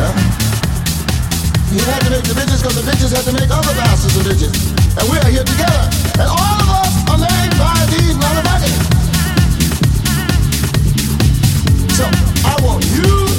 huh? You had to make the bitches because the bitches had to make other bastards of bitches. And we are here together. And all of us are made by these motherfuckers. So I want you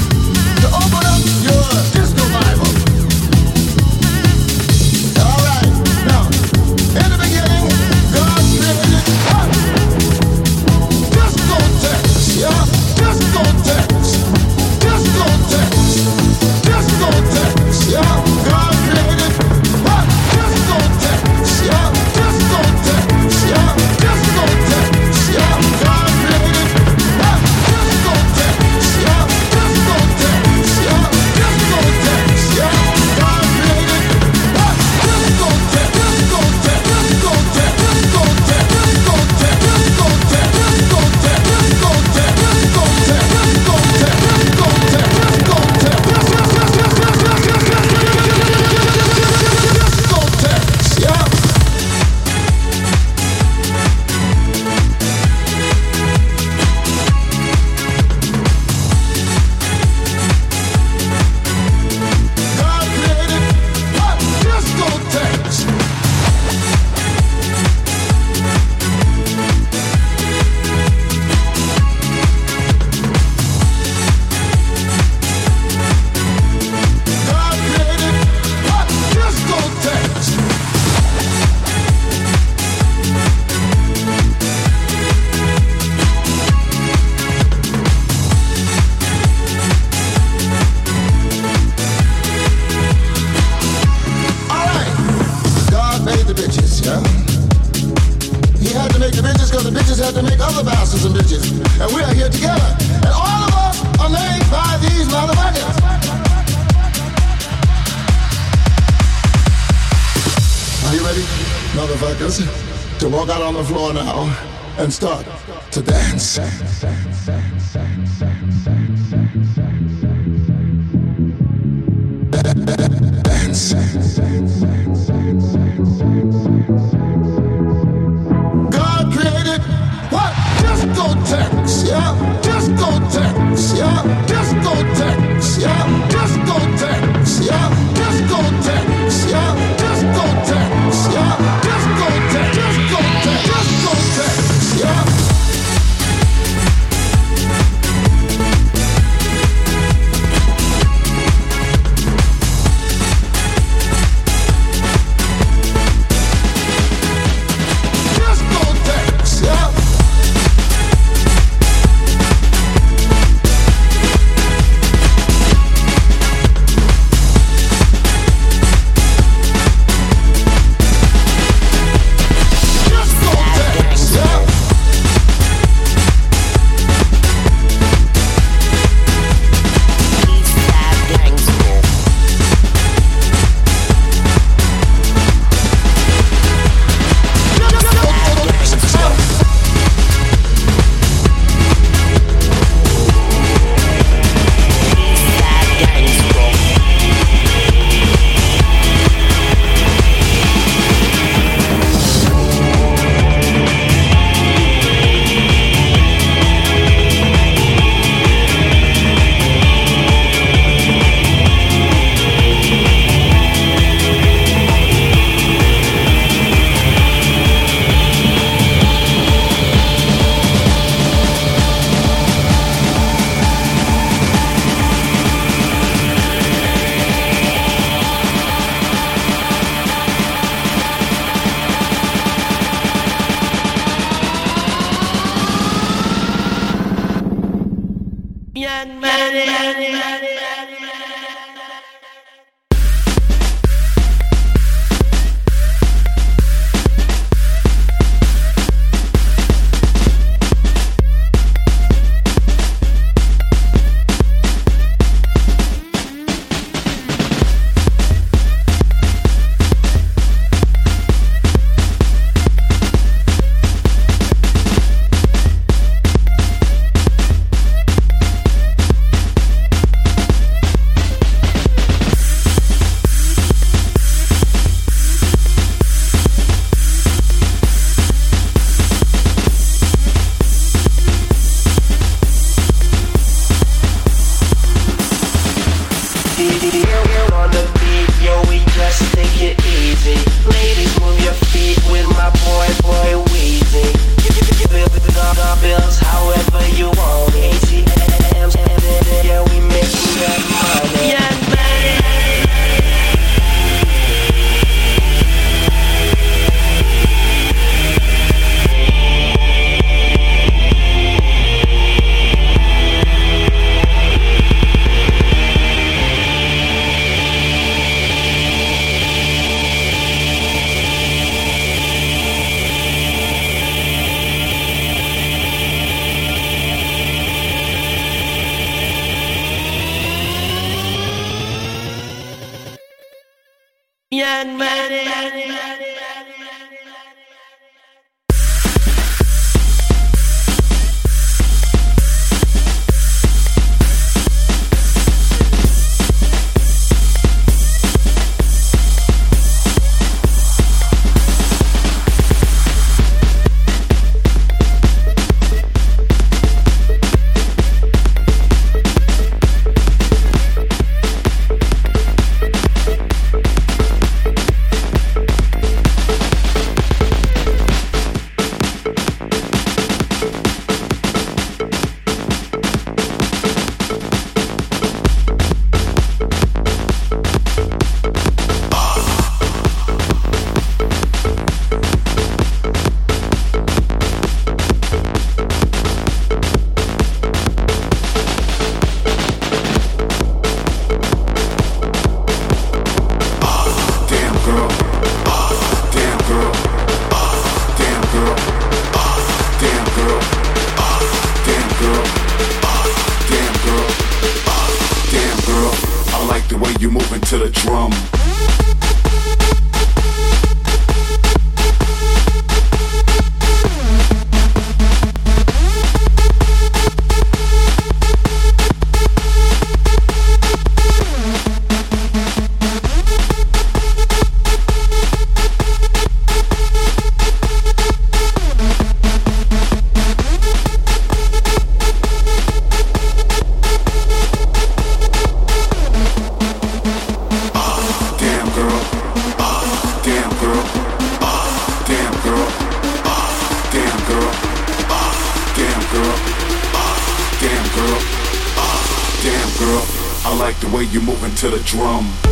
I like the way you moving to the drum.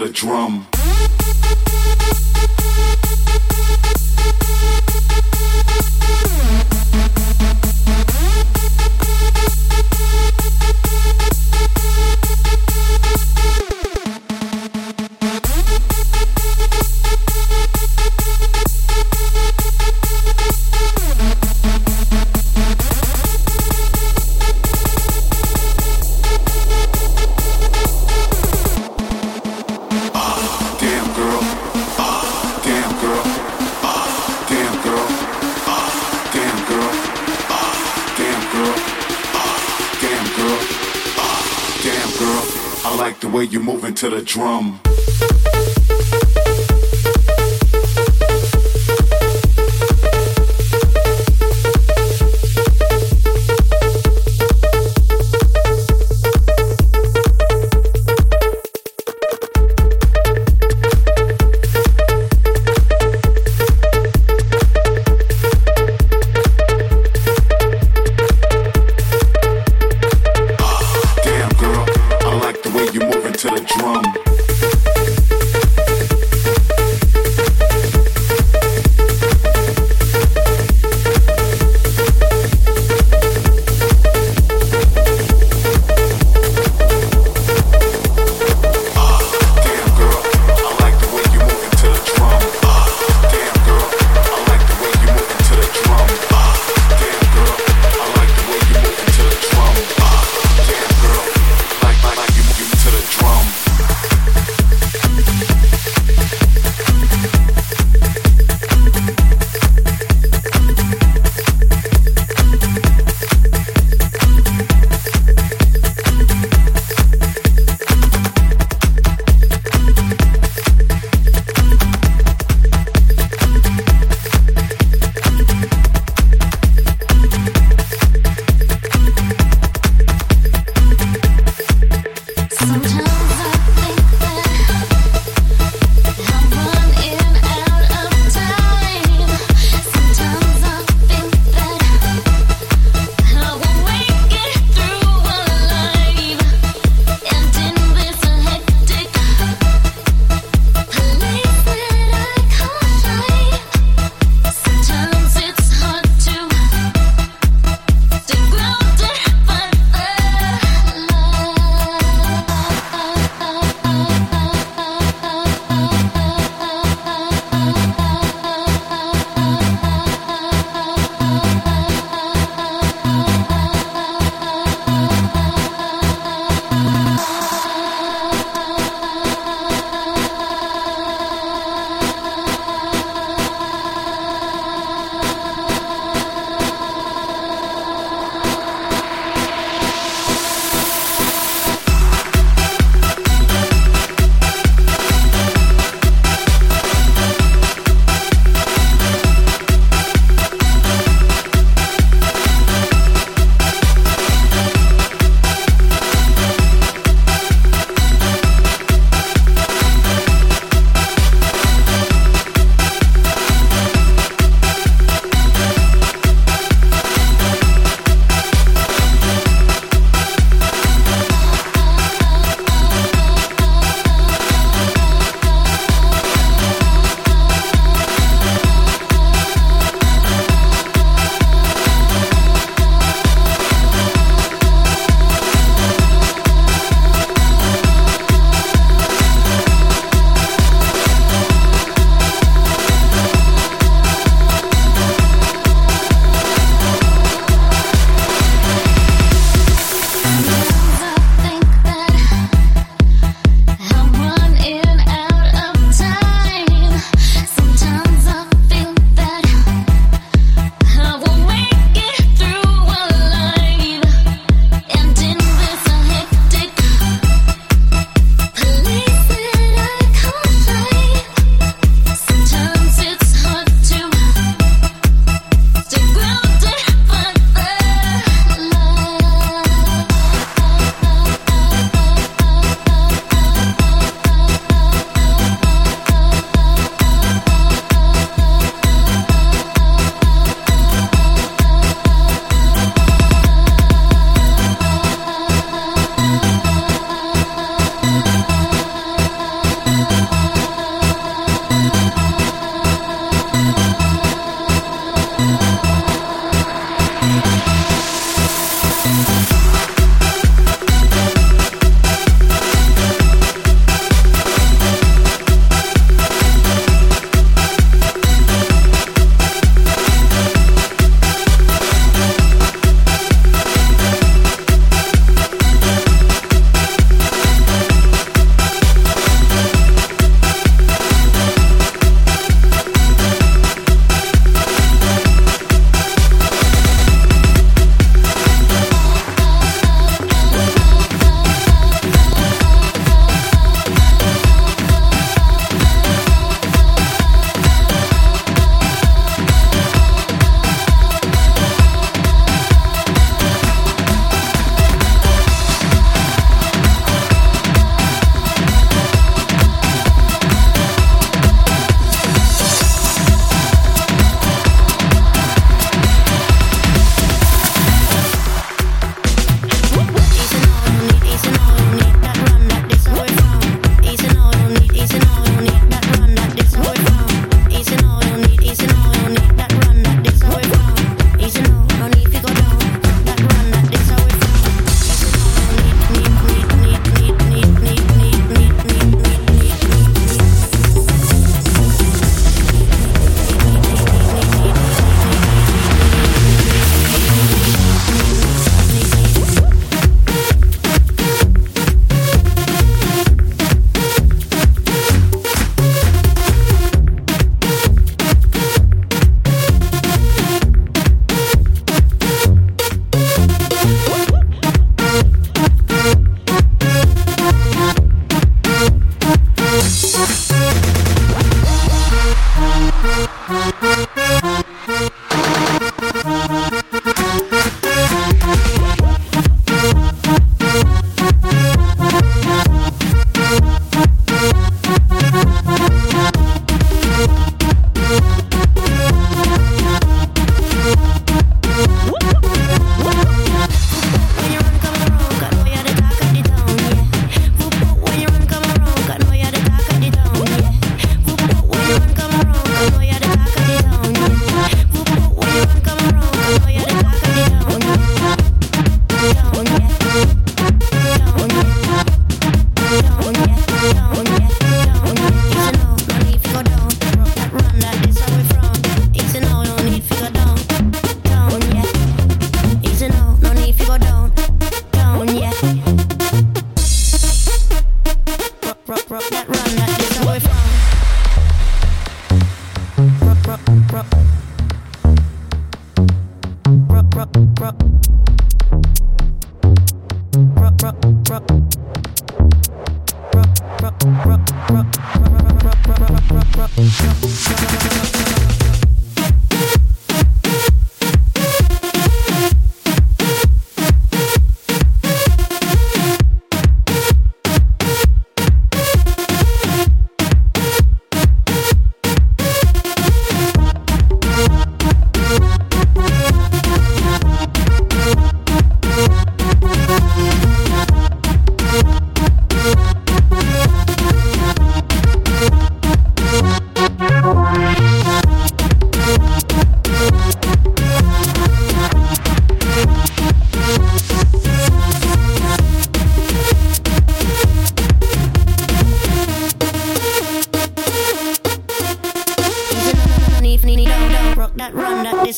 the drum. the drum. to the drum.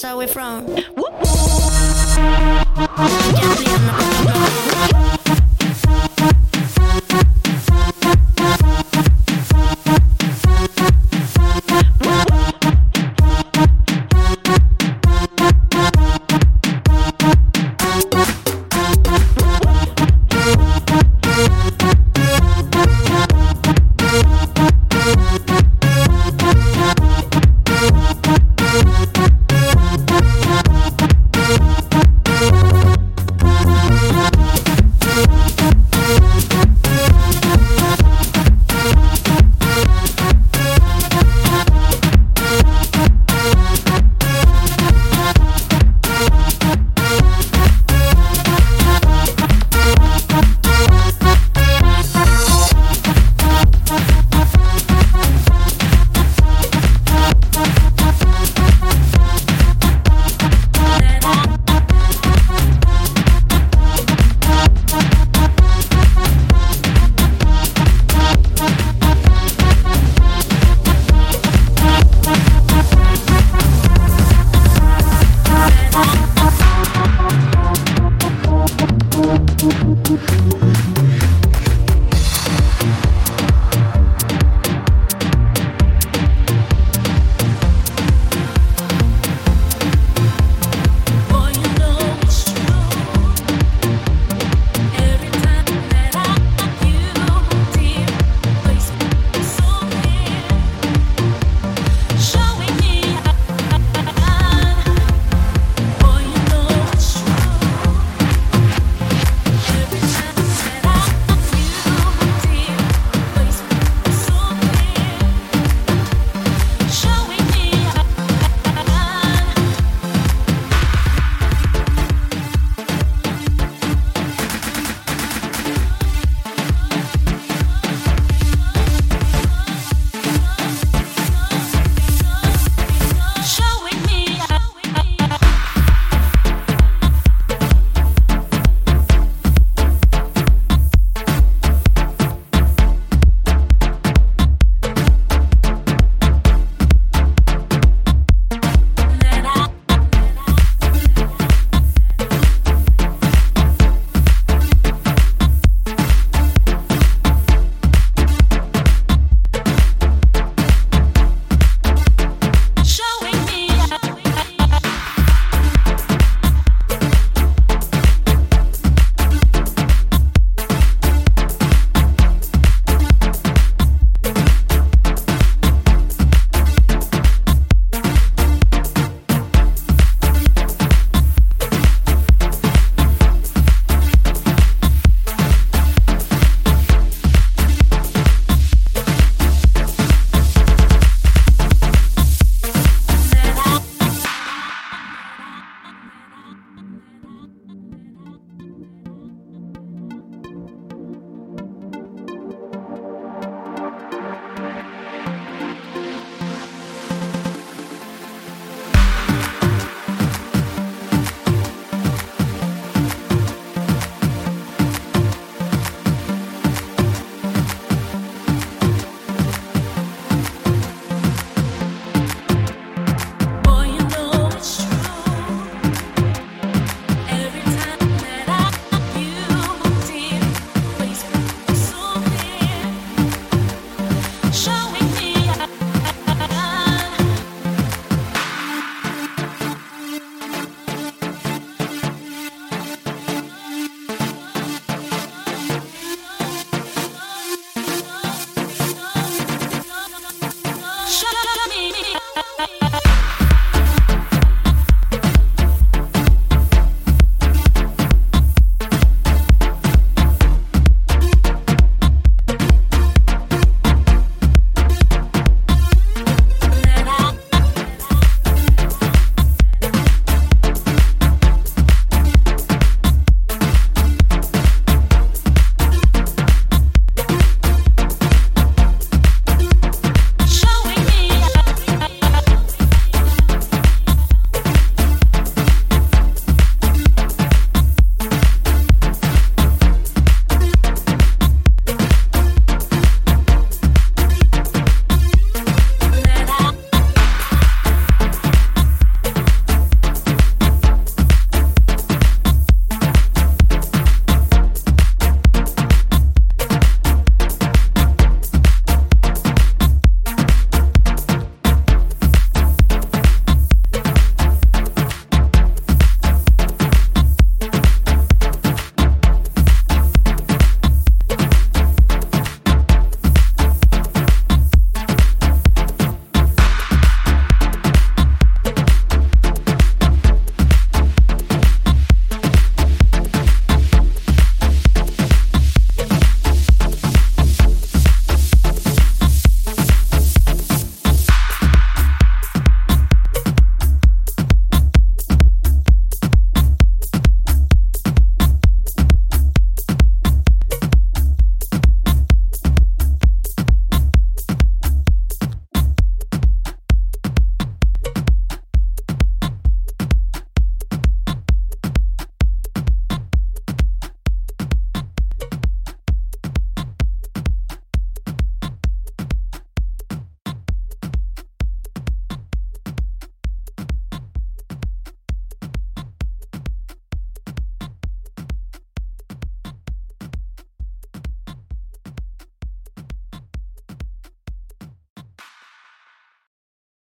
That run, that how we from.